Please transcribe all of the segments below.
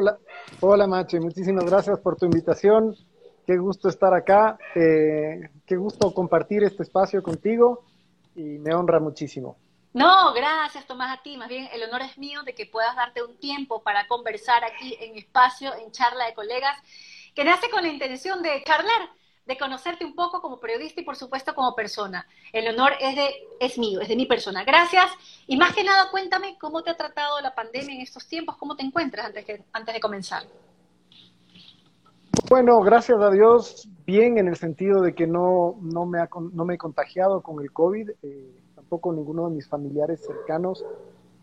Hola, hola Mache, muchísimas gracias por tu invitación. Qué gusto estar acá, eh, qué gusto compartir este espacio contigo y me honra muchísimo. No, gracias Tomás a ti. Más bien el honor es mío de que puedas darte un tiempo para conversar aquí en espacio, en charla de colegas, que nace con la intención de charlar, de conocerte un poco como periodista y por supuesto como persona. El honor es de es mío, es de mi persona. Gracias. Y más que nada, cuéntame cómo te ha tratado la pandemia en estos tiempos, cómo te encuentras antes, antes de comenzar. Bueno, gracias a Dios, bien en el sentido de que no, no, me, ha, no me he contagiado con el COVID. Eh, tampoco ninguno de mis familiares cercanos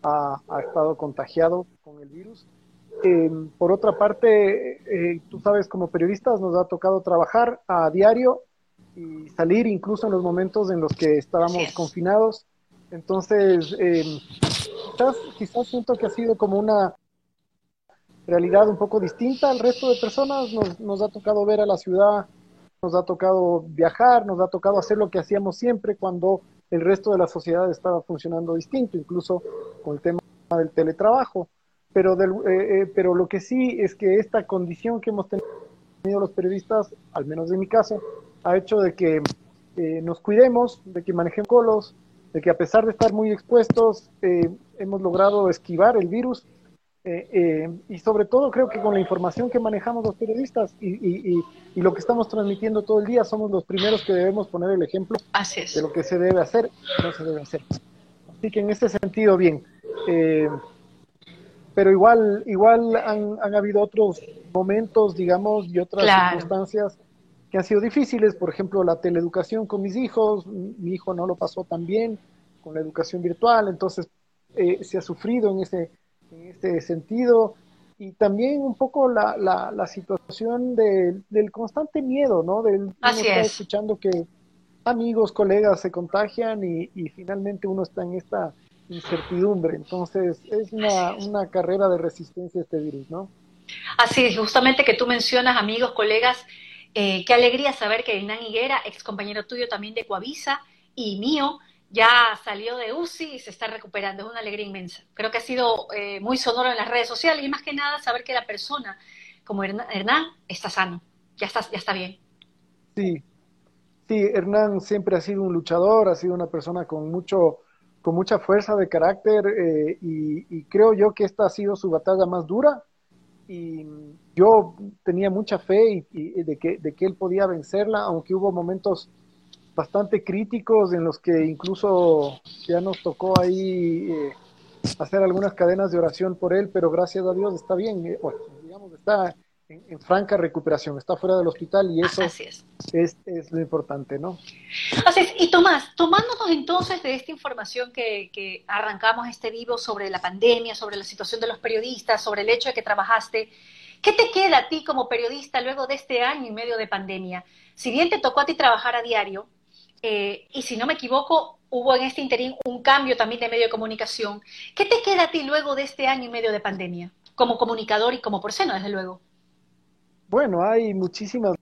ha, estado contagiado con el virus. Eh, por otra parte, eh, tú sabes, como periodistas nos ha tocado trabajar a diario y salir incluso en los momentos en los que estábamos confinados. Entonces, eh, quizás, quizás siento que ha sido como una realidad un poco distinta al resto de personas. Nos, nos ha tocado ver a la ciudad, nos ha tocado viajar, nos ha tocado hacer lo que hacíamos siempre cuando el resto de la sociedad estaba funcionando distinto, incluso con el tema del teletrabajo. Pero, del, eh, eh, pero lo que sí es que esta condición que hemos tenido los periodistas, al menos en mi caso, ha hecho de que eh, nos cuidemos, de que manejemos colos, de que a pesar de estar muy expuestos, hemos logrado esquivar el virus eh, eh, y sobre todo creo que con la información que manejamos los periodistas y, lo que estamos transmitiendo todo el día, somos los primeros que debemos poner el ejemplo de lo que se debe hacer y no se debe hacer. Así que en ese sentido, bien. Eh, pero igual, igual han, habido otros momentos, digamos, y otras circunstancias que han sido difíciles. Por ejemplo, la teleeducación con mis hijos. Mi hijo no lo pasó tan bien con la educación virtual, entonces se ha sufrido en ese en este sentido. Y también un poco la, la, situación del constante miedo, ¿no? Del Así uno escuchando que amigos, colegas se contagian y, y, finalmente uno está en esta incertidumbre. Entonces, es una, una carrera de resistencia a este virus, ¿no? Así es, justamente que tú mencionas amigos, colegas, eh, qué alegría saber que Hernán Higuera, ex compañero tuyo también de Coavisa y mío, ya salió de UCI y se está recuperando. Es una alegría inmensa. Creo que ha sido eh, muy sonoro en las redes sociales y más que nada saber que la persona como Hernán está sano, ya está, ya está bien. Sí, sí, Hernán siempre ha sido un luchador, ha sido una persona con mucho con mucha fuerza de carácter eh, y, creo yo que esta ha sido su batalla más dura. Y yo tenía mucha fe y, de, que, de que él podía vencerla, aunque hubo momentos bastante críticos en los que incluso ya nos tocó ahí eh, hacer algunas cadenas de oración por él, pero gracias a Dios está bien, eh, digamos, está en, franca recuperación, está fuera del hospital y eso es. Es, lo importante, ¿no? Así es. Y Tomás, tomándonos entonces de esta información que, que arrancamos este vivo sobre la pandemia, sobre la situación de los periodistas, sobre el hecho de que trabajaste, ¿qué te queda a ti como periodista luego de este año y medio de pandemia? Si bien te tocó a ti trabajar a diario, eh, y si no me equivoco, hubo en este interín un cambio también de medio de comunicación. ¿Qué te queda a ti luego de este año y medio de pandemia, como comunicador y como porceno, desde luego? Bueno, hay muchísimas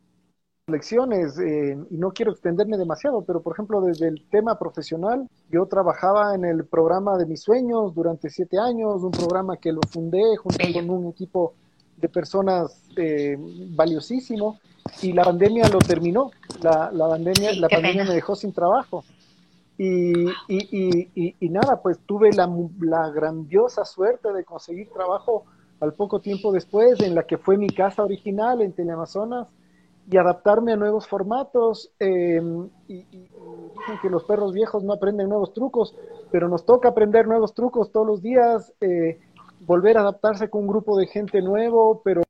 lecciones eh, y no quiero extenderme demasiado, pero por ejemplo, desde el tema profesional, yo trabajaba en el programa de mis sueños durante siete años, un programa que lo fundé junto con un equipo de personas eh, valiosísimo y la pandemia lo terminó. La, la pandemia, la pandemia me dejó sin trabajo. Y, y, y, y nada, pues tuve la, la, grandiosa suerte de conseguir trabajo al poco tiempo después en la que fue mi casa original en Teleamazonas y adaptarme a nuevos formatos. Eh, y, dicen que los perros viejos no aprenden nuevos trucos, pero nos toca aprender nuevos trucos todos los días, eh, volver a adaptarse con un grupo de gente nuevo, pero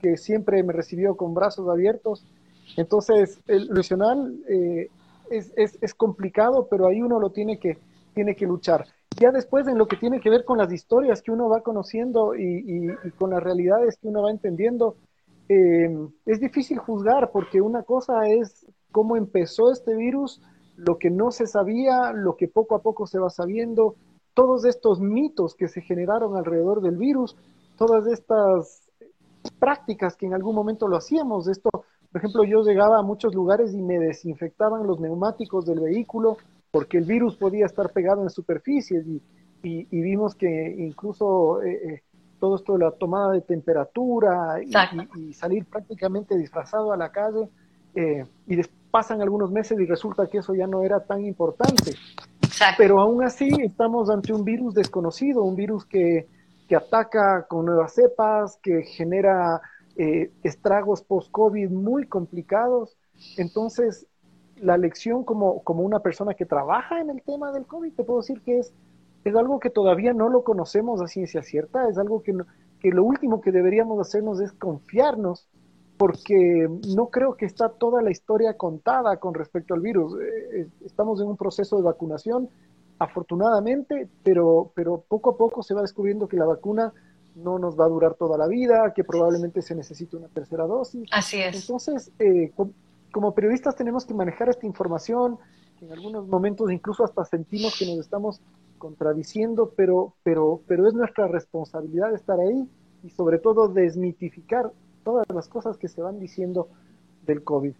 que siempre me recibió con brazos abiertos. Entonces, el nacional eh, es, es, es, complicado, pero ahí uno lo tiene que, tiene que luchar. Ya después, en lo que tiene que ver con las historias que uno va conociendo y, con las realidades que uno va entendiendo, eh, es difícil juzgar porque una cosa es cómo empezó este virus, lo que no se sabía, lo que poco a poco se va sabiendo, todos estos mitos que se generaron alrededor del virus, todas estas prácticas que en algún momento lo hacíamos. Esto, por ejemplo, yo llegaba a muchos lugares y me desinfectaban los neumáticos del vehículo porque el virus podía estar pegado en superficies y, y, vimos que incluso eh, eh, todo esto de la tomada de temperatura y, salir prácticamente disfrazado a la calle, eh, y pasan algunos meses y resulta que eso ya no era tan importante. Pero aún así estamos ante un virus desconocido, un virus que, que ataca con nuevas cepas, que genera eh, estragos post-COVID muy complicados. Entonces, la lección como, como una persona que trabaja en el tema del COVID, te puedo decir que es, es algo que todavía no lo conocemos a ciencia cierta, es algo que, que lo último que deberíamos hacernos es confiarnos, porque no creo que está toda la historia contada con respecto al virus. Eh, eh, estamos en un proceso de vacunación, afortunadamente, pero, pero poco a poco se va descubriendo que la vacuna no nos va a durar toda la vida, que probablemente se necesite una tercera dosis. Así es. Entonces, eh, como periodistas tenemos que manejar esta información, en algunos momentos incluso hasta sentimos que nos estamos contradiciendo, pero, pero, pero es nuestra responsabilidad estar ahí y sobre todo desmitificar todas las cosas que se van diciendo del COVID.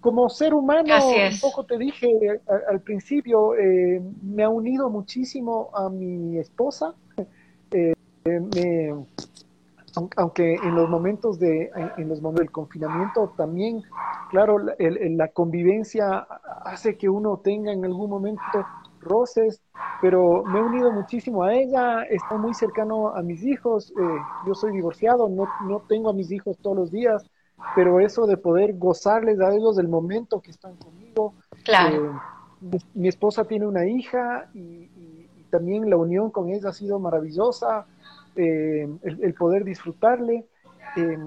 Como ser humano, un poco te dije al, principio, eh, me ha unido muchísimo a mi esposa. Eh, me, aunque en los momentos de en los momentos del confinamiento también claro la convivencia hace que uno tenga en algún momento roces pero me he unido muchísimo a ella estoy muy cercano a mis hijos eh, yo soy divorciado no, no tengo a mis hijos todos los días pero eso de poder gozarles a ellos del momento que están conmigo claro. eh, mi, esposa tiene una hija y, y también la unión con ella ha sido maravillosa eh, el, poder disfrutarle. Eh,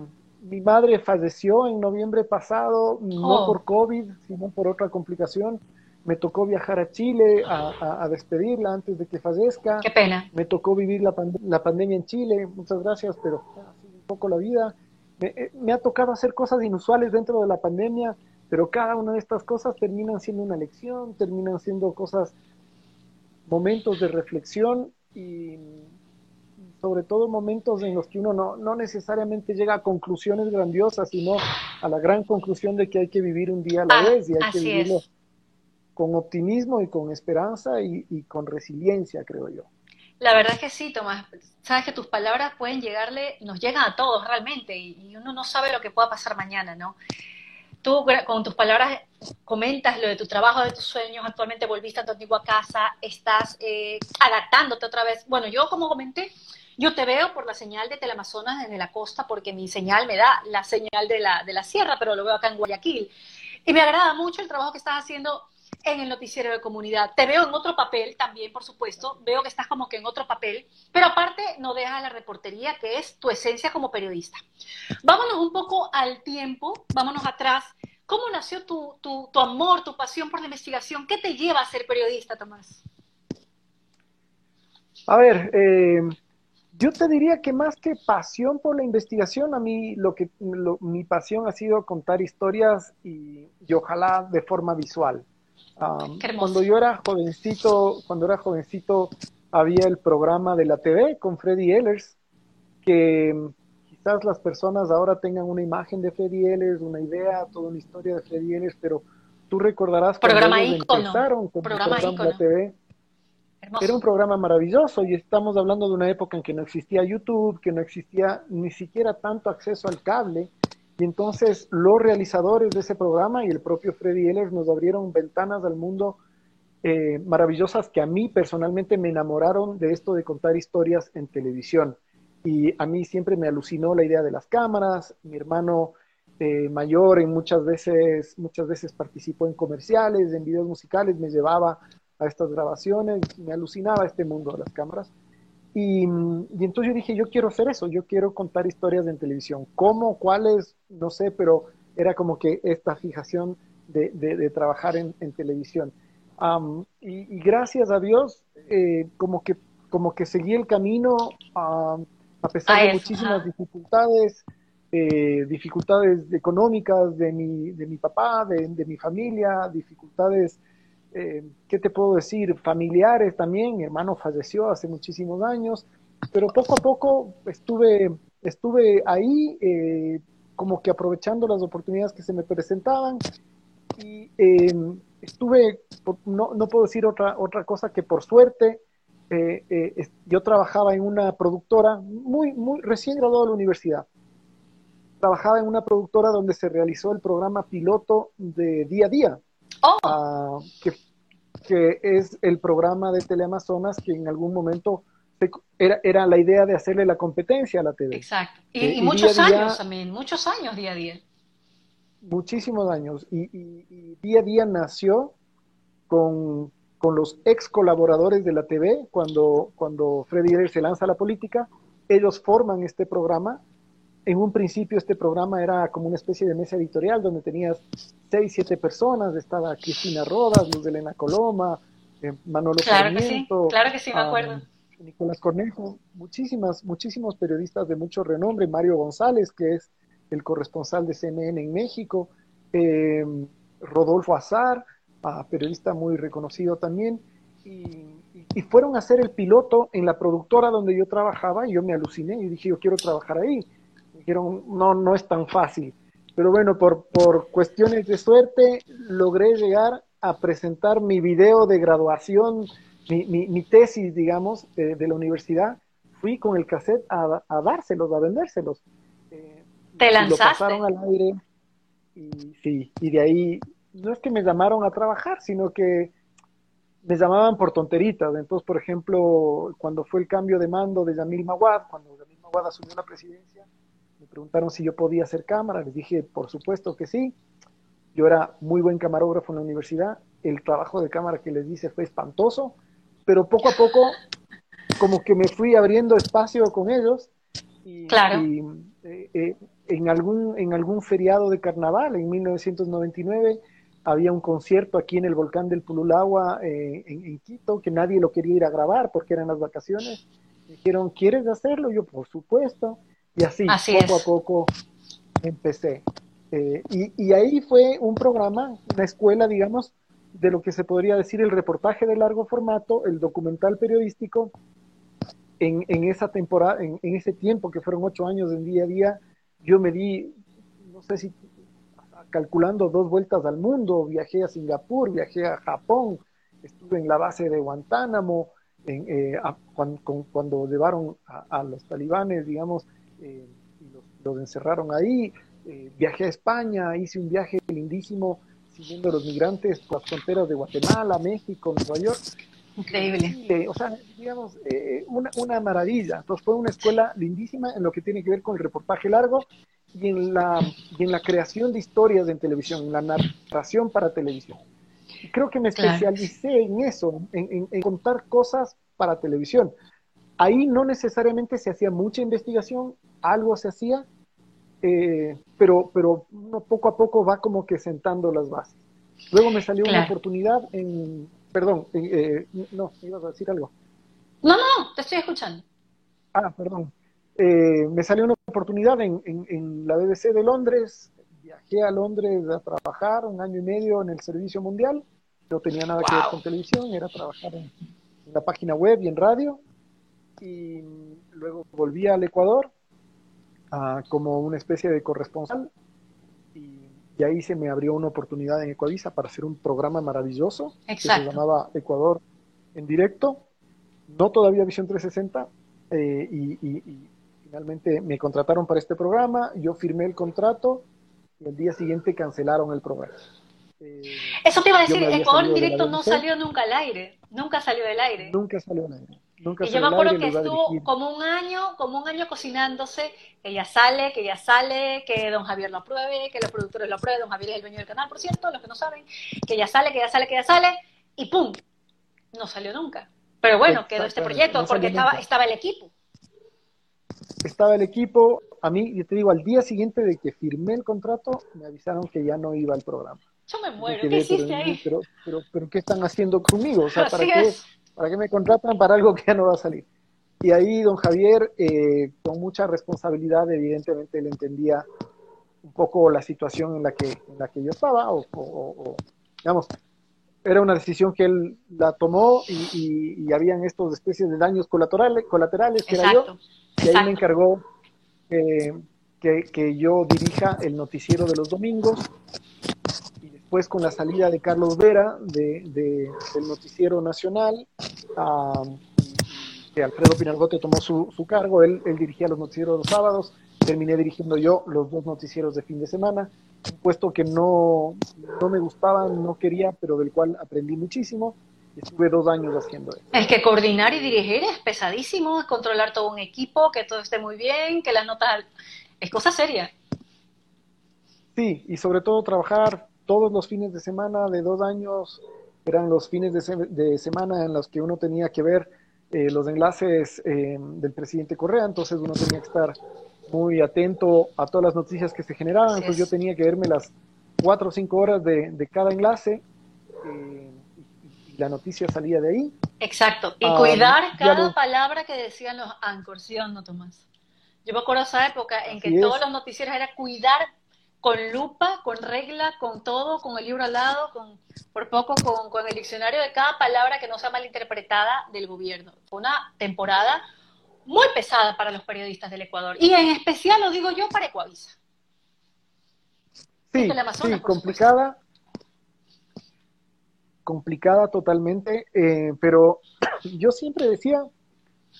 mi madre falleció en noviembre pasado, no oh. por COVID, sino por otra complicación. Me tocó viajar a Chile a, despedirla antes de que fallezca. Qué pena. Me tocó vivir la, la pandemia en Chile, muchas gracias, pero un poco la vida. Me, eh, me, ha tocado hacer cosas inusuales dentro de la pandemia, pero cada una de estas cosas terminan siendo una lección, terminan siendo cosas, momentos de reflexión y sobre todo momentos en los que uno no, no, necesariamente llega a conclusiones grandiosas, sino a la gran conclusión de que hay que vivir un día a la ah, vez y hay que vivirlo con optimismo y con esperanza y, con resiliencia, creo yo. La verdad es que sí, Tomás. Sabes que tus palabras pueden llegarle, nos llegan a todos realmente y, uno no sabe lo que pueda pasar mañana, ¿no? Tú con tus palabras comentas lo de tu trabajo, de tus sueños, actualmente volviste a tu antigua casa, estás eh, adaptándote otra vez. Bueno, yo como comenté, yo te veo por la señal de Teleamazonas desde la costa porque mi señal me da la señal de la, de la sierra, pero lo veo acá en Guayaquil. Y me agrada mucho el trabajo que estás haciendo en el noticiero de comunidad. Te veo en otro papel también, por supuesto. Veo que estás como que en otro papel, pero aparte no dejas la reportería, que es tu esencia como periodista. Vámonos un poco al tiempo, vámonos atrás. ¿Cómo nació tu, tu, tu amor, tu pasión por la investigación? ¿Qué te lleva a ser periodista, Tomás? A ver, eh, yo te diría que más que pasión por la investigación, a mí lo que mi pasión ha sido contar historias y, ojalá de forma visual. cuando yo era jovencito, cuando era jovencito había el programa de la TV con Freddy Ehlers, que quizás las personas ahora tengan una imagen de Freddy Ehlers, una idea, toda una historia de Freddy Ehlers, pero tú recordarás cuando empezaron con el programa de la TV era un programa maravilloso y estamos hablando de una época en que no existía YouTube, que no existía ni siquiera tanto acceso al cable. Y entonces los realizadores de ese programa y el propio Freddy Ehlers nos abrieron ventanas al mundo eh, maravillosas que a mí personalmente me enamoraron de esto de contar historias en televisión. Y a mí siempre me alucinó la idea de las cámaras. Mi hermano eh, mayor en muchas veces, muchas veces participó en comerciales, en videos musicales, me llevaba a estas grabaciones, me alucinaba este mundo de las cámaras. Y, entonces yo dije, yo quiero hacer eso, yo quiero contar historias en televisión. ¿Cómo? ¿Cuáles? No sé, pero era como que esta fijación de, de, trabajar en, en televisión. y, gracias a Dios, eh, como, que, como que seguí el camino a pesar de muchísimas dificultades, eh, dificultades económicas de mi, de mi papá, de, de mi familia, dificultades eh, ¿qué te puedo decir? Familiares también, mi hermano falleció hace muchísimos años, pero poco a poco estuve, estuve ahí eh, como que aprovechando las oportunidades que se me presentaban y em, estuve, no, no, puedo decir otra, otra cosa que por suerte eh, eh, yo trabajaba en una productora muy, muy recién graduado de la universidad. Trabajaba en una productora donde se realizó el programa piloto de Día a Día, oh. Ah, que, que, es el programa de Teleamazonas que en algún momento era, era la idea de hacerle la competencia a la TV. Exacto. Y, eh, muchos años también, muchos años Día a Día. Muchísimos años. Y, y Día a Día nació con con los ex colaboradores de la TV, cuando, cuando Freddy se lanza a la política, ellos forman este programa. En un principio este programa era como una especie de mesa editorial donde tenías seis, siete personas, estaba Cristina Rodas, Luz de Elena Coloma, eh, Manolo claro que sí, claro que sí, me acuerdo. Nicolás Cornejo, muchísimas, muchísimos periodistas de mucho renombre, Mario González, que es el corresponsal de CNN en México, eh, Rodolfo Azar, periodista muy reconocido también, y, fueron a hacer el piloto en la productora donde yo trabajaba y yo me aluciné y dije, yo quiero trabajar ahí. Dijeron, no, no es tan fácil. Pero bueno, por, por cuestiones de suerte logré llegar a presentar mi video de graduación, mi, mi, tesis, digamos, de, la universidad. Fui con el cassette a, a dárselos, a vendérselos. Eh, ¿Te lanzaste? Lo pasaron al aire y sí, y de ahí no es que me llamaron a trabajar, sino que me llamaban por tonteritas. Entonces, por ejemplo, cuando fue el cambio de mando de Yamil Mawad, cuando Yamil Mawad asumió la presidencia, me preguntaron si yo podía hacer cámara. Les dije, por supuesto que sí. Yo era muy buen camarógrafo en la universidad. El trabajo de cámara que les hice fue espantoso, pero poco a poco, como que me fui abriendo espacio con ellos. Y, claro. Eh, eh, en, algún, en algún feriado de carnaval, en 1999, había un concierto aquí en el volcán del Pululagua, eh, en, Quito, que nadie lo quería ir a grabar porque eran las vacaciones. dijeron, ¿quieres hacerlo? Yo, por supuesto. Y así, poco a poco, empecé. Eh, y, ahí fue un programa, una escuela, digamos, de lo que se podría decir el reportaje de largo formato, el documental periodístico, en, en esa temporada, en, en, ese tiempo que fueron ocho años en día a día, yo me di, no sé si calculando dos vueltas al mundo, viajé a Singapur, viajé a Japón, estuve en la base de Guantánamo, en, eh, cuando, llevaron a, los talibanes, digamos, eh, y los, encerraron ahí, eh, viajé a España, hice un viaje lindísimo siguiendo a los migrantes por las fronteras de Guatemala, México, Nueva York. Increíble. o sea, digamos, una, una maravilla. Entonces fue una escuela lindísima en lo que tiene que ver con el reportaje largo y en la, y en la creación de historias en televisión, en la narración para televisión. Creo que me especialicé en eso, en, en, contar cosas para televisión. Ahí no necesariamente se hacía mucha investigación, algo se hacía, eh, pero, pero uno poco a poco va como que sentando las bases. Luego me salió una oportunidad en, perdón, eh, no, ibas a decir algo. No, no, no, te estoy escuchando. Ah, perdón. Eh, me salió una oportunidad en, la BBC de Londres, viajé a Londres a trabajar un año y medio en el servicio mundial, no tenía nada que ver con televisión, era trabajar en, la página web y en radio, y luego volví al Ecuador ah, como una especie de corresponsal, y, ahí se me abrió una oportunidad en Ecuavisa para hacer un programa maravilloso que se llamaba Ecuador en directo, no todavía Visión 360, eh, y Finalmente me contrataron para este programa, yo firmé el contrato y el día siguiente cancelaron el programa. Eh, Eso te iba a decir, Ecuador en directo no salió nunca al aire, nunca salió del aire. Nunca salió al aire. Nunca y yo me acuerdo que estuvo como un año, como un año cocinándose, que ya sale, que ya sale, que don Javier lo apruebe, que los productores lo aprueben, don Javier es el dueño del canal, por cierto, los que no saben, que ya sale, que ya sale, que ya sale, y ¡pum! No salió nunca. Pero bueno, quedó este proyecto porque estaba, estaba el equipo estaba el equipo, a mí, yo te digo, al día siguiente de que firmé el contrato, me avisaron que ya no iba al programa. Yo me muero, ¿qué hiciste ahí? Pero, pero, ¿qué están haciendo conmigo? O sea, ¿para qué, ¿para qué me contratan para algo que ya no va a salir? Y ahí don Javier, eh, con mucha responsabilidad, evidentemente le entendía un poco la situación en la que, en la que yo estaba, o, digamos, era una decisión que él la tomó y, y, habían estos especies de daños colaterales, colaterales que era yo, y ahí me encargó que, que, yo dirija el noticiero de los domingos. Después con la salida de Carlos Vera de, del noticiero nacional, que Alfredo Pinargote tomó su, su cargo, él, él, dirigía los noticieros los sábados, terminé dirigiendo yo los dos noticieros de fin de semana, un puesto que no, no me gustaba, no quería, pero del cual aprendí muchísimo. Estuve dos años haciendo eso. Es que coordinar y dirigir es pesadísimo, es controlar todo un equipo, que todo esté muy bien, que las notas... Es cosa seria. Sí, y sobre todo trabajar todos los fines de semana de dos años, eran los fines de, de semana en los que uno tenía que ver eh, los enlaces eh, del presidente Correa, entonces uno tenía que estar muy atento a todas las noticias que se generaban, entonces yo tenía que verme las cuatro o cinco horas de, de cada enlace eh, y, la noticia salía de ahí. Exacto, y ah, cuidar cada palabra que decían los anchors, ¿sí o no, Tomás? Yo me acuerdo esa época en que todos los noticieros era cuidar con lupa, con regla, con todo, con el libro al lado, con, por poco con, con el diccionario de cada palabra que no sea malinterpretada del gobierno. Fue una temporada muy pesada para los periodistas del Ecuador y en especial lo digo yo para Ecuavisa. Sí, sí complicada, complicada totalmente, eh, pero yo siempre decía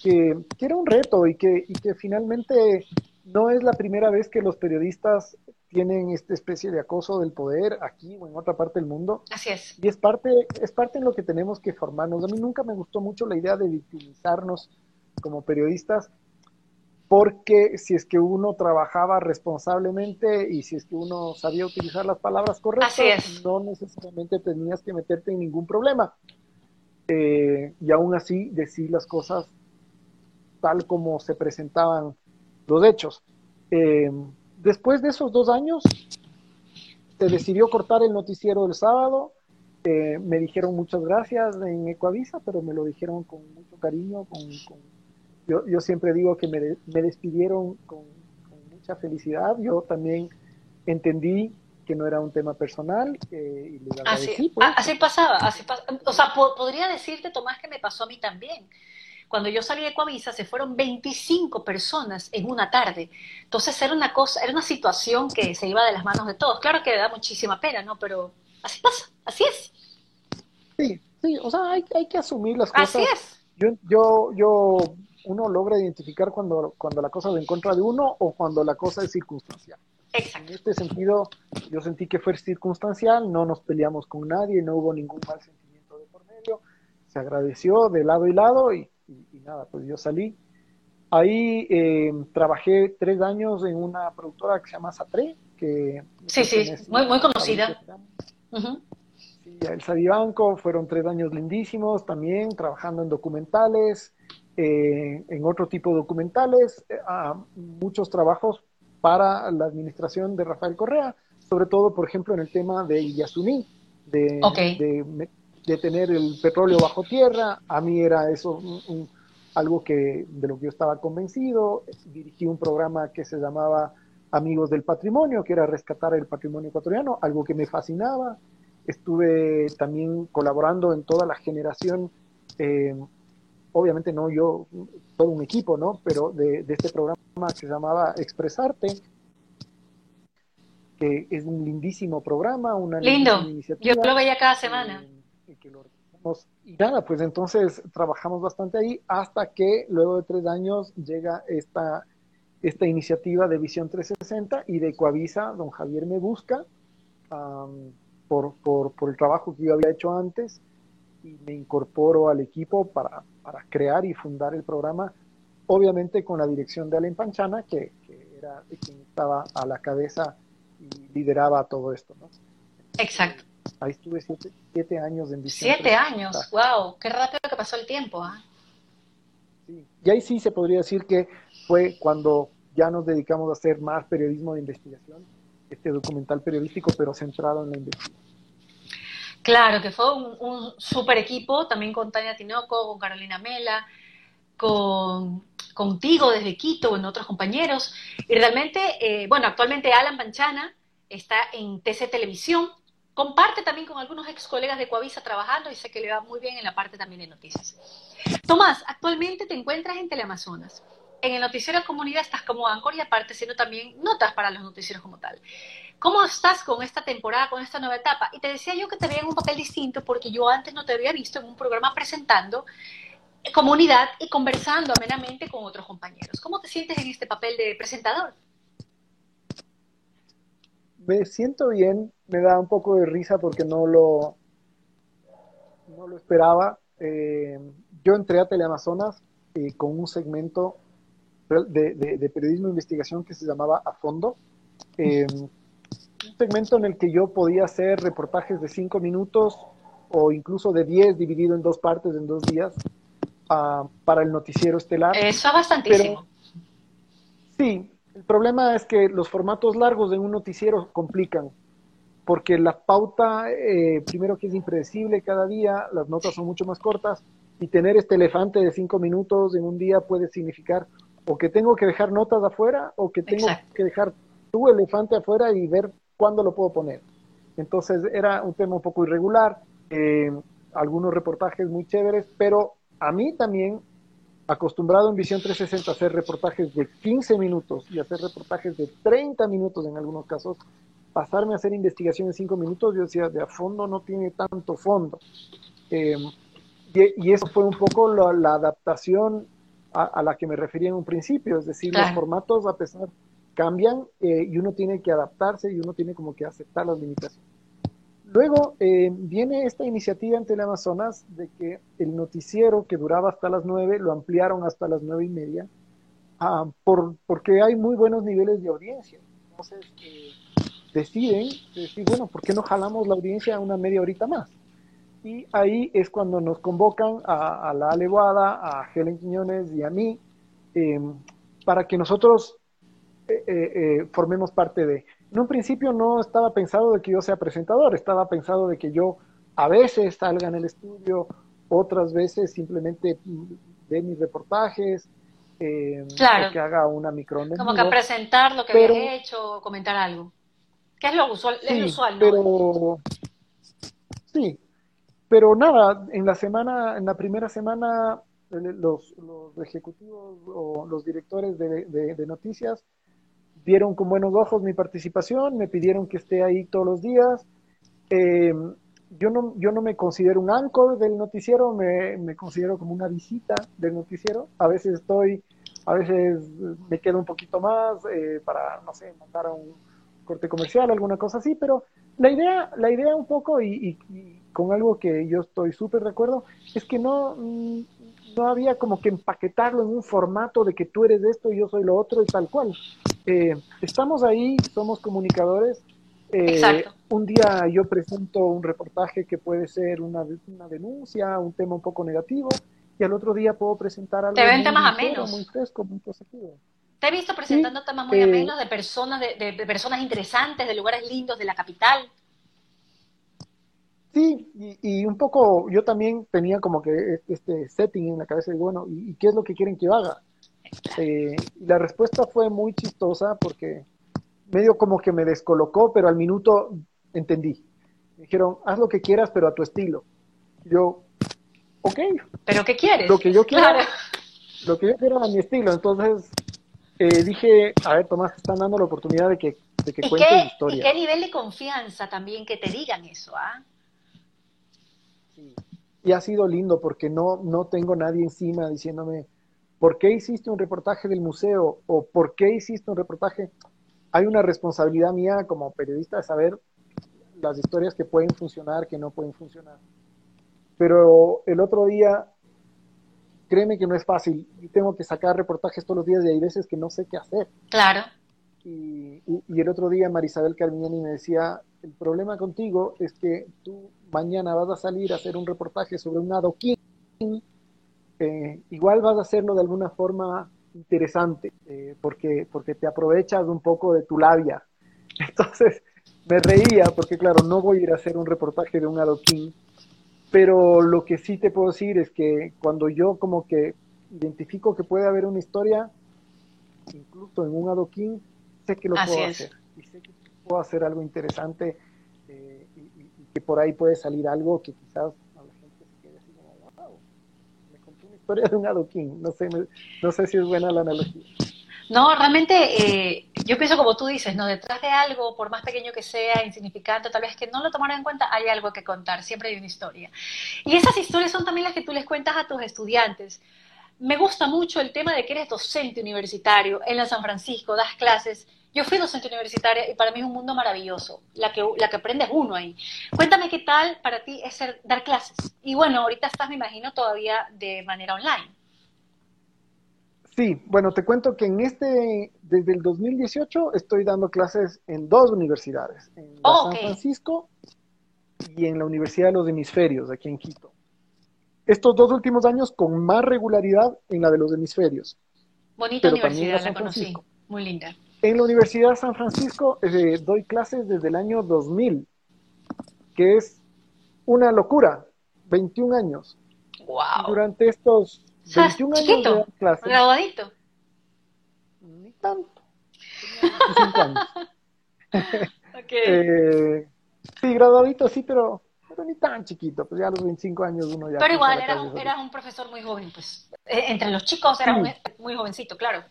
que, que, era un reto y que, y que finalmente no es la primera vez que los periodistas tienen esta especie de acoso del poder aquí o en otra parte del mundo. Así es. Y es parte, es parte en lo que tenemos que formarnos. A mí nunca me gustó mucho la idea de victimizarnos como periodistas, porque si es que uno trabajaba responsablemente y si es que uno sabía utilizar las palabras correctas, no necesariamente tenías que meterte en ningún problema. Eh, y aún así decir las cosas tal como se presentaban los hechos. Eh, después de esos dos años, se decidió cortar el noticiero del sábado. Eh, me dijeron muchas gracias en Ecoavisa, pero me lo dijeron con mucho cariño. Con, yo, yo, siempre digo que me, me despidieron con, mucha felicidad. Yo también entendí que no era un tema personal eh, y así, pues. así pasaba, así o sea, podría decirte, Tomás, que me pasó a mí también. Cuando yo salí de Coavisa se fueron 25 personas en una tarde. Entonces era una cosa, era una situación que se iba de las manos de todos. Claro que da muchísima pena, ¿no? Pero así pasa, así es. Sí, sí, o sea, hay, hay que asumir las cosas. Así es. Yo, yo, yo, uno logra identificar cuando, cuando la cosa es en contra de uno o cuando la cosa es circunstancial. Exacto. En este sentido, yo sentí que fue circunstancial, no nos peleamos con nadie, no hubo ningún mal sentimiento de por medio, se agradeció de lado y lado y y, nada, pues yo salí. Ahí eh, trabajé tres años en una productora que se llama Satre, que... Sí, sí, muy, muy conocida. Sí, el Sadibanco, fueron tres años lindísimos también, trabajando en documentales, eh, en otro tipo de documentales, eh, muchos trabajos para la administración de Rafael Correa, sobre todo, por ejemplo, en el tema de Yasuní, de, de, de tener el petróleo bajo tierra. A mí era eso algo que de lo que yo estaba convencido. Dirigí un programa que se llamaba Amigos del Patrimonio, que era rescatar el patrimonio ecuatoriano, algo que me fascinaba. Estuve también colaborando en toda la generación, eh, obviamente no yo, todo un equipo, ¿no? Pero de, este programa que se llamaba Expresarte, que es un lindísimo programa, una Lindo. Yo lo veía cada semana. Eh, Y nada, pues entonces trabajamos bastante ahí hasta que luego de tres años llega esta, esta iniciativa de Visión 360 y de Coavisa, don Javier me busca por, por, por, el trabajo que yo había hecho antes y me incorporo al equipo para, para crear y fundar el programa, obviamente con la dirección de Alen Panchana, que, que era quien estaba a la cabeza y lideraba todo esto. ¿no? Exacto. Ahí estuve siete, años en diciembre. Siete años, wow, qué rápido que pasó el tiempo. ¿ah? Sí. Y ahí sí se podría decir que fue cuando ya nos dedicamos a hacer más periodismo de investigación, este documental periodístico, pero centrado en la investigación. Claro, que fue un, un super equipo, también con Tania Tinoco, con Carolina Mela, con, contigo desde Quito, con otros compañeros. Y realmente, eh, bueno, actualmente Alan Panchana está en TC Televisión, Comparte también con algunos ex colegas de Coavisa trabajando y sé que le va muy bien en la parte también de noticias. Tomás, actualmente te encuentras en Teleamazonas. En el noticiero comunidad estás como Anchor y aparte siendo también notas para los noticieros como tal. ¿Cómo estás con esta temporada, con esta nueva etapa? Y te decía yo que te veía en un papel distinto porque yo antes no te había visto en un programa presentando comunidad y conversando amenamente con otros compañeros. ¿Cómo te sientes en este papel de presentador? Me siento bien, me da un poco de risa porque no lo, no lo esperaba. Eh, yo entré a Teleamazonas eh, con un segmento de, periodismo e investigación que se llamaba A Fondo. Eh, un segmento en el que yo podía hacer reportajes de cinco minutos o incluso de diez dividido en dos partes en dos días uh, para el noticiero estelar. Eso bastantísimo. sí, el problema es que los formatos largos de un noticiero complican, porque la pauta, eh, primero que es impredecible cada día, las notas son mucho más cortas, y tener este elefante de cinco minutos en un día puede significar o que tengo que dejar notas afuera o que tengo que dejar tu elefante afuera y ver cuándo lo puedo poner. Entonces era un tema un poco irregular, eh, algunos reportajes muy chéveres, pero a mí también acostumbrado en Visión 360 a hacer reportajes de 15 minutos y hacer reportajes de 30 minutos en algunos casos, pasarme a hacer investigación en 5 minutos, yo decía, de a fondo no tiene tanto fondo. Eh, y, eso fue un poco la, adaptación a, la que me refería en un principio, es decir, los formatos a pesar cambian eh, y uno tiene que adaptarse y uno tiene como que aceptar las limitaciones. Luego eh, viene esta iniciativa en Teleamazonas de que el noticiero que duraba hasta las nueve lo ampliaron hasta las nueve y media ah, por, porque hay muy buenos niveles de audiencia. Entonces eh, deciden decir, bueno, ¿por qué no jalamos la audiencia una media horita más? Y ahí es cuando nos convocan a, la Aleboada, a Helen Quiñones y a mí, em, para que nosotros eh, formemos parte de en un principio no estaba pensado de que yo sea presentador, estaba pensado de que yo a veces salga en el estudio, otras veces simplemente dé mis reportajes, eh, que haga una micro Como que presentar lo que había hecho, comentar algo. ¿Qué es lo usual? Sí, usual pero, sí, pero nada, en la semana, en la primera semana, eh, los, los ejecutivos o los directores de, de noticias vieron con buenos ojos mi participación, me pidieron que esté ahí todos los días. Eh, yo, no, yo no me considero un anchor del noticiero, me, me, considero como una visita del noticiero. A veces estoy, a veces me quedo un poquito más eh, para, no sé, mandar a un corte comercial, alguna cosa así, pero la idea, la idea un poco, y, con algo que yo estoy súper de acuerdo, es que no, no había como que empaquetarlo en un formato de que tú eres esto y yo soy lo otro y tal cual. Eh, estamos ahí, somos comunicadores. Eh, un día yo presento un reportaje que puede ser una, una, denuncia, un tema un poco negativo, y al otro día puedo presentar algo muy, temas muy fresco, muy positivo. Te he visto presentando temas muy eh, amenos de personas, de, de, personas interesantes, de lugares lindos de la capital. Sí, y, un poco yo también tenía como que este setting en la cabeza de, bueno, ¿y, qué es lo que quieren que yo haga? Eh, la respuesta fue muy chistosa porque medio como que me descolocó, pero al minuto entendí. Me dijeron, haz lo que quieras, pero a tu estilo. Yo, ok. ¿Pero qué quieres? Lo que yo quiero, lo que yo quiero a mi estilo. Entonces eh, dije, a ver, Tomás, te están dando la oportunidad de que, de que cuentes historia. ¿Y qué nivel de confianza también que te digan eso, ah? Y ha sido lindo porque no, no tengo nadie encima diciéndome, ¿por qué hiciste un reportaje del museo? ¿O por qué hiciste un reportaje? Hay una responsabilidad mía como periodista de saber las historias que pueden funcionar, que no pueden funcionar. Pero el otro día, créeme que no es fácil. Y tengo que sacar reportajes todos los días y hay veces que no sé qué hacer. Claro. Y, y, el otro día Marisabel Carmiñani me decía, el problema contigo es que tú mañana vas a salir a hacer un reportaje sobre un adoquín, eh, igual vas a hacerlo de alguna forma interesante, eh, porque, porque te aprovechas un poco de tu labia. Entonces me reía, porque claro, no voy a ir a hacer un reportaje de un adoquín, pero lo que sí te puedo decir es que cuando yo como que identifico que puede haber una historia, incluso en un adoquín, sé que lo puedo hacer. Y sé que puedo hacer algo interesante eh, y, que por ahí puede salir algo que quizás a la gente se quede así como, wow, me conté una historia de un adoquín. No sé, no sé si es buena la analogía. No, realmente eh, yo pienso como tú dices, ¿no? Detrás de algo, por más pequeño que sea, insignificante, tal vez que no lo tomaran en cuenta, hay algo que contar, siempre hay una historia. Y esas historias son también las que tú les cuentas a tus estudiantes. Me gusta mucho el tema de que eres docente universitario en la San Francisco, das clases. Yo fui docente universitaria y para mí es un mundo maravilloso, la que, la que aprendes uno ahí. Cuéntame qué tal para ti es ser, dar clases. Y bueno, ahorita estás, me imagino, todavía de manera online. Sí, bueno, te cuento que en este, desde el 2018 estoy dando clases en dos universidades, en San Francisco y en la Universidad de los Hemisferios, aquí en Quito. Estos dos últimos años con más regularidad en la de los hemisferios. Bonita universidad, la conocí, muy linda. En la Universidad de San Francisco eh, doy clases desde el año 2000, que es una locura, 21 años. Wow. Durante estos 21 años de clase. Graduadito. Ni tanto. 25 años. okay. eh, sí, graduadito sí, pero, pero ni tan chiquito. Pues ya a los 25 años uno ya. Pero igual, eras un, era un profesor muy joven, pues. Eh, entre los chicos era sí. muy jovencito, claro.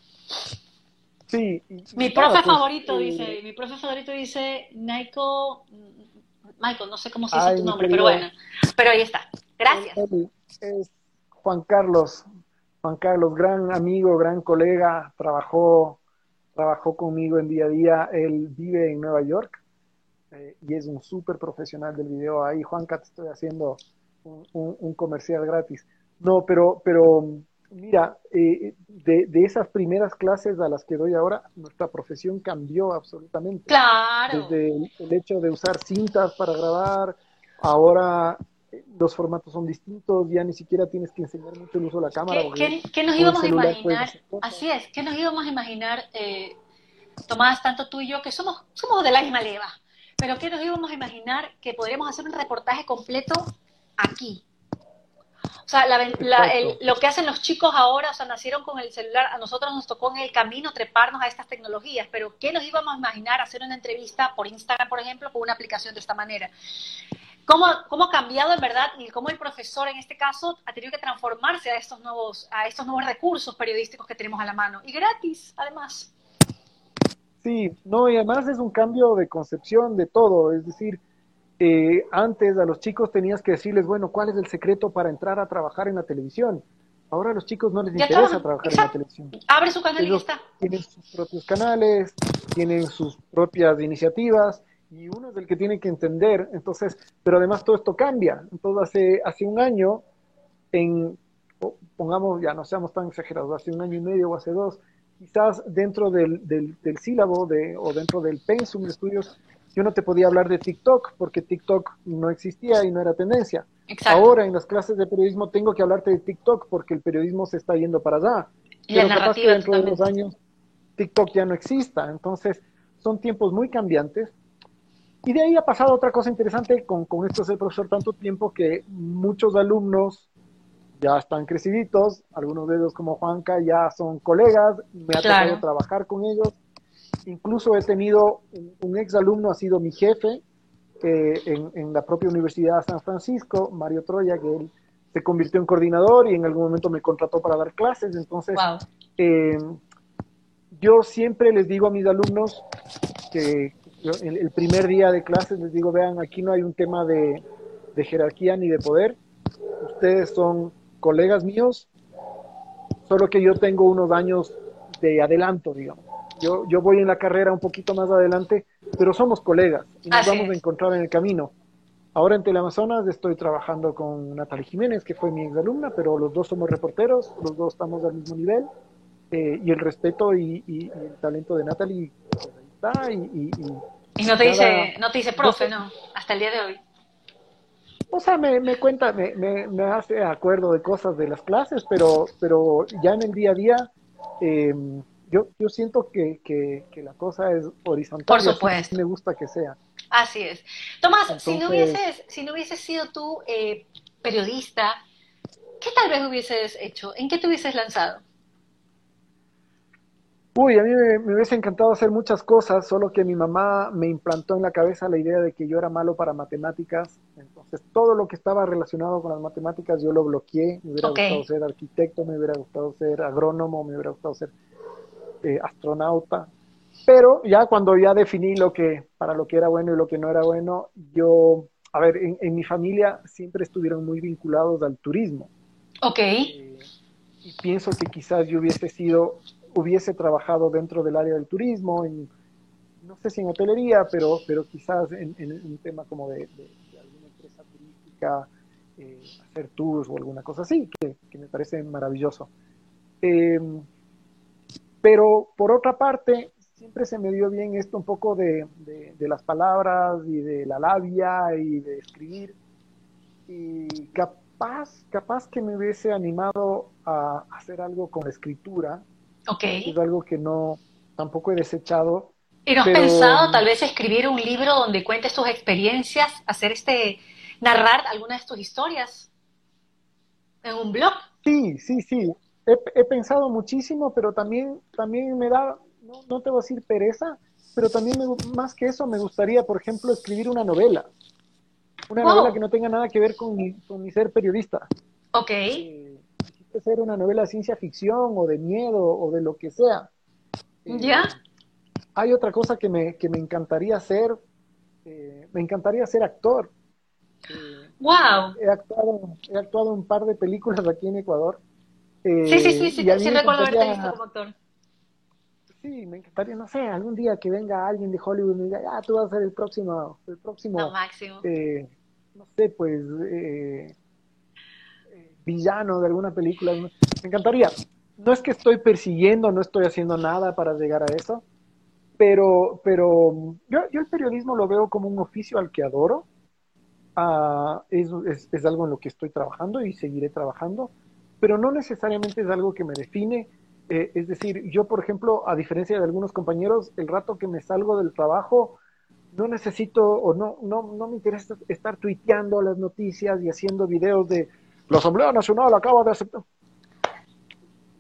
Sí. mi profe pues, favorito eh, dice, mi profe favorito dice, Michael, no sé cómo se dice Ay, tu nombre, pero bueno, pero ahí está. Gracias. Es Juan Carlos, Juan Carlos, gran amigo, gran colega, trabajó, trabajó conmigo en día a día, él vive en Nueva York eh, y es un súper profesional del video. Ahí, Juanca, te estoy haciendo un, comercial gratis. No, pero, pero mira, eh, de, de, esas primeras clases a las que doy ahora, nuestra profesión cambió absolutamente. Claro. Desde el, el hecho de usar cintas para grabar, ahora los formatos son distintos, ya ni siquiera tienes que enseñar mucho el uso de la cámara. ¿Qué, qué, nos íbamos a imaginar? Así es, ¿qué nos íbamos a imaginar, eh, Tomás, tanto tú y yo, que somos, somos de la misma leva, pero qué nos íbamos a imaginar que podríamos hacer un reportaje completo aquí? O sea, la, la, el, lo que hacen los chicos ahora, o sea, nacieron con el celular, a nosotros nos tocó en el camino treparnos a estas tecnologías, pero ¿qué nos íbamos a imaginar hacer una entrevista por Instagram, por ejemplo, con una aplicación de esta manera? cómo, cómo ha cambiado en verdad y cómo el profesor en este caso ha tenido que transformarse a estos nuevos, a estos nuevos recursos periodísticos que tenemos a la mano y gratis además. Sí, no, y además es un cambio de concepción de todo, es decir, eh, antes a los chicos tenías que decirles, bueno, ¿cuál es el secreto para entrar a trabajar en la televisión? Ahora a los chicos no les interesa trabajar en la televisión. Abre su canal y está. Tienen sus propios canales, tienen sus propias iniciativas, y uno es el que tiene que entender, entonces, pero además todo esto cambia. Entonces, hace, hace un año, en, pongamos, ya no seamos tan exagerados, hace un año y medio o hace dos, quizás dentro del, del, del sílabo de, o dentro del pensum de estudios, yo no te podía hablar de TikTok porque TikTok no existía y no era tendencia. Ahora en las clases de periodismo tengo que hablarte de TikTok porque el periodismo se está yendo para allá. Y Pero capaz que dentro de unos años TikTok ya no exista. Entonces son tiempos muy cambiantes y de ahí ha pasado otra cosa interesante con, con esto ser profesor tanto tiempo que muchos alumnos ya están creciditos, algunos de ellos como Juanca ya son colegas, me ha tocado trabajar con ellos. Incluso he tenido un, ex alumno, ha sido mi jefe eh, en, en, la propia Universidad de San Francisco, Mario Troya, que él se convirtió en coordinador y en algún momento me contrató para dar clases. Entonces, eh, yo siempre les digo a mis alumnos que, el, primer día de clases les digo, vean, aquí no hay un tema de, jerarquía ni de poder. Ustedes son colegas míos, solo que yo tengo unos años de adelanto, digamos. Yo, yo voy en la carrera un poquito más adelante, pero somos colegas y nos vamos a encontrar en el camino. Ahora en Teleamazonas estoy trabajando con Natalie Jiménez, que fue mi exalumna, pero los dos somos reporteros, los dos estamos al mismo nivel, eh, y el respeto y, y, el talento de Natalie pues, ahí está, y, y no te dice, no te dice profe, no, hasta el día de hoy. O sea, me, me cuenta, me, me, me, hace acuerdo de cosas de las clases, pero, pero ya en el día a día, eh, yo, yo siento que, que, que, la cosa es horizontal. Por supuesto. me gusta que sea. Así es. Tomás, si, no hubieses, si no hubieses sido tú eh, periodista, ¿qué tal vez hubieses hecho? ¿En qué te hubieses lanzado? Uy, a mí me, hubiese encantado hacer muchas cosas, solo que mi mamá me implantó en la cabeza la idea de que yo era malo para matemáticas. Entonces, todo lo que estaba relacionado con las matemáticas yo lo bloqueé. Me hubiera gustado ser arquitecto, me hubiera gustado ser agrónomo, me hubiera gustado ser eh, astronauta, pero ya cuando ya definí lo que, para lo que era bueno y lo que no era bueno, yo, a ver, en, mi familia siempre estuvieron muy vinculados al turismo. Ok. Eh, y pienso que quizás yo hubiese sido, hubiese trabajado dentro del área del turismo, en, no sé si en hotelería, pero, pero quizás en, un tema como de, alguna empresa turística, eh, hacer tours o alguna cosa así, que, me parece maravilloso. Eh, pero por otra parte, siempre se me dio bien esto un poco de, de, las palabras y de la labia y de escribir. Y capaz, capaz que me hubiese animado a hacer algo con la escritura. Ok. Es algo que no, tampoco he desechado. ¿Y no has pensado tal vez escribir un libro donde cuentes tus experiencias, hacer este, narrar alguna de tus historias en un blog? Sí, sí, sí. He, he pensado muchísimo, pero también, también me da, no, no te voy a decir pereza, pero también más que eso me gustaría, por ejemplo, escribir una novela. Una novela que no tenga nada que ver con mi, con mi ser periodista. Ok. Eh, ser una novela de ciencia ficción o de miedo o de lo que sea. ¿Ya? hay otra cosa que me, que me encantaría hacer. Eh, me encantaría ser actor. ¡Wow! He actuado, he actuado en un par de películas aquí en Ecuador. Sí, sí, sí, sí, sí recuerdo haberte visto como actor. Sí, me encantaría, no sé, algún día que venga alguien de Hollywood y me diga, ah, tú vas a ser el próximo, el próximo, no, máximo. Eh, no sé, pues, eh, villano de alguna película. Me encantaría. No es que estoy persiguiendo, no estoy haciendo nada para llegar a eso, pero, pero yo, yo el periodismo lo veo como un oficio al que adoro. Uh, es, es, algo en lo que estoy trabajando y seguiré trabajando, pero no necesariamente es algo que me define. Eh, es decir, yo, por ejemplo, a diferencia de algunos compañeros, el rato que me salgo del trabajo, no necesito o no, no, no me interesa estar tuiteando las noticias y haciendo videos de la Asamblea Nacional acaba de aceptar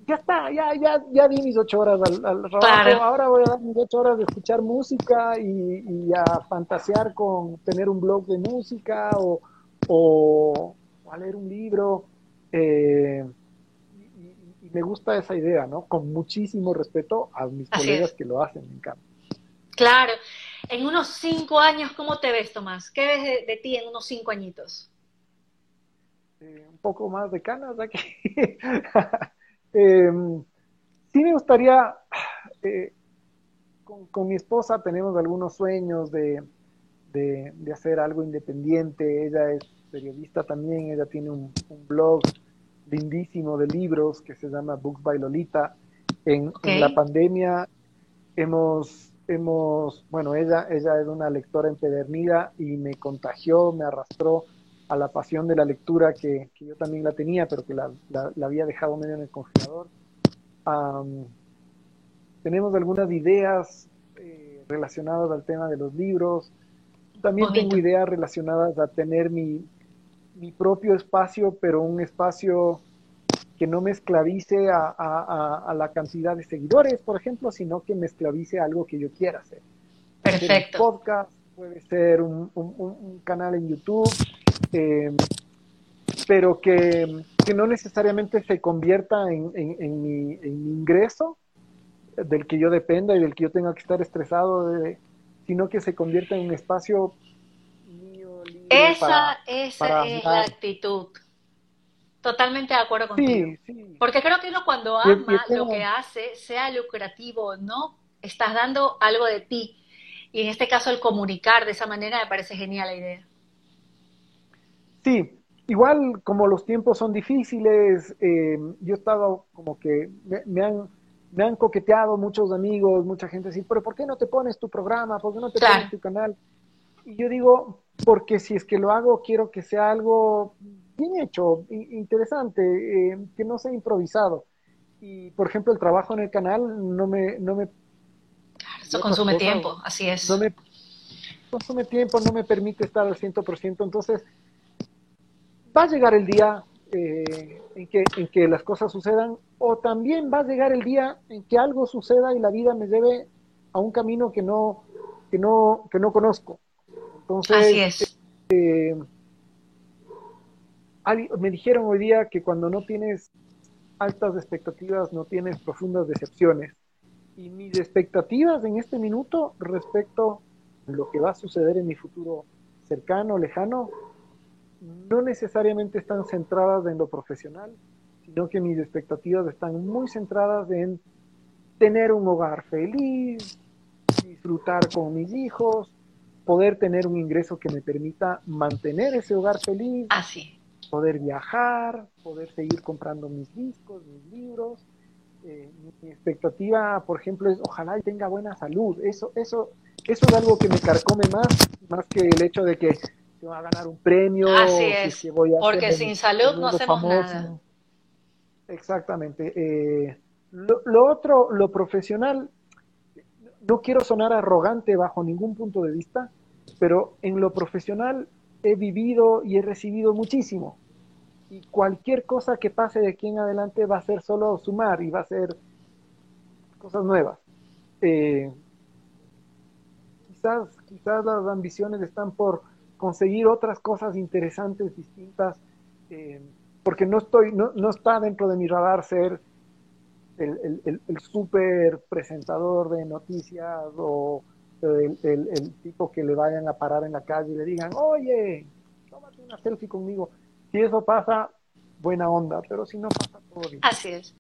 ya está, ya, ya, ya di mis ocho horas al, trabajo, ahora voy a dar mis ocho horas de escuchar música y, a fantasear con tener un blog de música o, o, a leer un libro. Eh, y, me gusta esa idea, ¿no? Con muchísimo respeto a mis colegas que lo hacen, me encanta. Claro. En unos cinco años, ¿cómo te ves, Tomás? ¿Qué ves de, de ti en unos cinco añitos? Eh, un poco más de canas aquí. Eh, sí me gustaría, eh, con, mi esposa tenemos algunos sueños de, de, hacer algo independiente. Ella es periodista también, ella tiene un, blog lindísimo de libros que se llama Books by Lolita. En, la pandemia hemos, hemos, bueno, ella, ella es una lectora empedernida y me contagió, me arrastró a la pasión de la lectura que, yo también la tenía, pero que la, había dejado medio en el congelador. tenemos algunas ideas eh, relacionadas al tema de los libros. También tengo ideas relacionadas a tener mi, mi, propio espacio, pero un espacio que no me esclavice a, la cantidad de seguidores, por ejemplo, sino que me esclavice a algo que yo quiera hacer. Perfecto. un podcast, puede ser un, un canal en YouTube, eh, pero que, no necesariamente se convierta en, en, mi, ingreso del que yo dependa y del que yo tenga que estar estresado, sino que se convierta en un espacio esa esa es la actitud. Totalmente de acuerdo contigo. Porque creo que uno cuando ama lo que hace, sea lucrativo o no, estás dando algo de ti. Y en este caso el comunicar de esa manera me parece genial la idea. Sí, igual como los tiempos son difíciles, eh, yo he estado como que me, han, me han coqueteado muchos amigos, mucha gente así, pero ¿por qué no te pones tu programa? ¿Por qué no te pones tu canal? Y yo digo, porque si es que lo hago, quiero que sea algo bien hecho, interesante, eh, que no sea improvisado. Y, por ejemplo, el trabajo en el canal no me... No me claro, eso consume tiempo, así es. No me consume tiempo, no me permite estar al 100%, entonces va a llegar el día eh, en, que, en que las cosas sucedan, o también va a llegar el día en que algo suceda y la vida me lleve a un camino que no, que no, que no conozco. Entonces, eh, me dijeron hoy día que cuando no tienes altas expectativas, no tienes profundas decepciones. Y mis expectativas en este minuto respecto a lo que va a suceder en mi futuro cercano, lejano, no necesariamente están centradas en lo profesional, sino que mis expectativas están muy centradas en tener un hogar feliz, disfrutar con mis hijos, poder tener un ingreso que me permita mantener ese hogar feliz, Así. poder viajar, poder seguir comprando mis discos, mis libros. Eh, mi expectativa, por ejemplo, es ojalá tenga buena salud. Eso, eso, eso es algo que me carcome más, más que el hecho de que se va a ganar un premio. Así es, porque sin salud no hacemos nada. Exactamente. Eh, lo, lo, otro, lo profesional, no quiero sonar arrogante bajo ningún punto de vista, pero en lo profesional he vivido y he recibido muchísimo. Y cualquier cosa que pase de aquí en adelante va a ser solo sumar y va a ser cosas nuevas. Eh, quizás, quizás las ambiciones están por conseguir otras cosas interesantes, distintas, eh, porque no estoy, no, no, está dentro de mi radar ser el, el, el, super presentador de noticias o el, el, tipo que le vayan a parar en la calle y le digan, oye, tómate una selfie conmigo. Si eso pasa, buena onda, pero si no pasa, todo bien. Así es.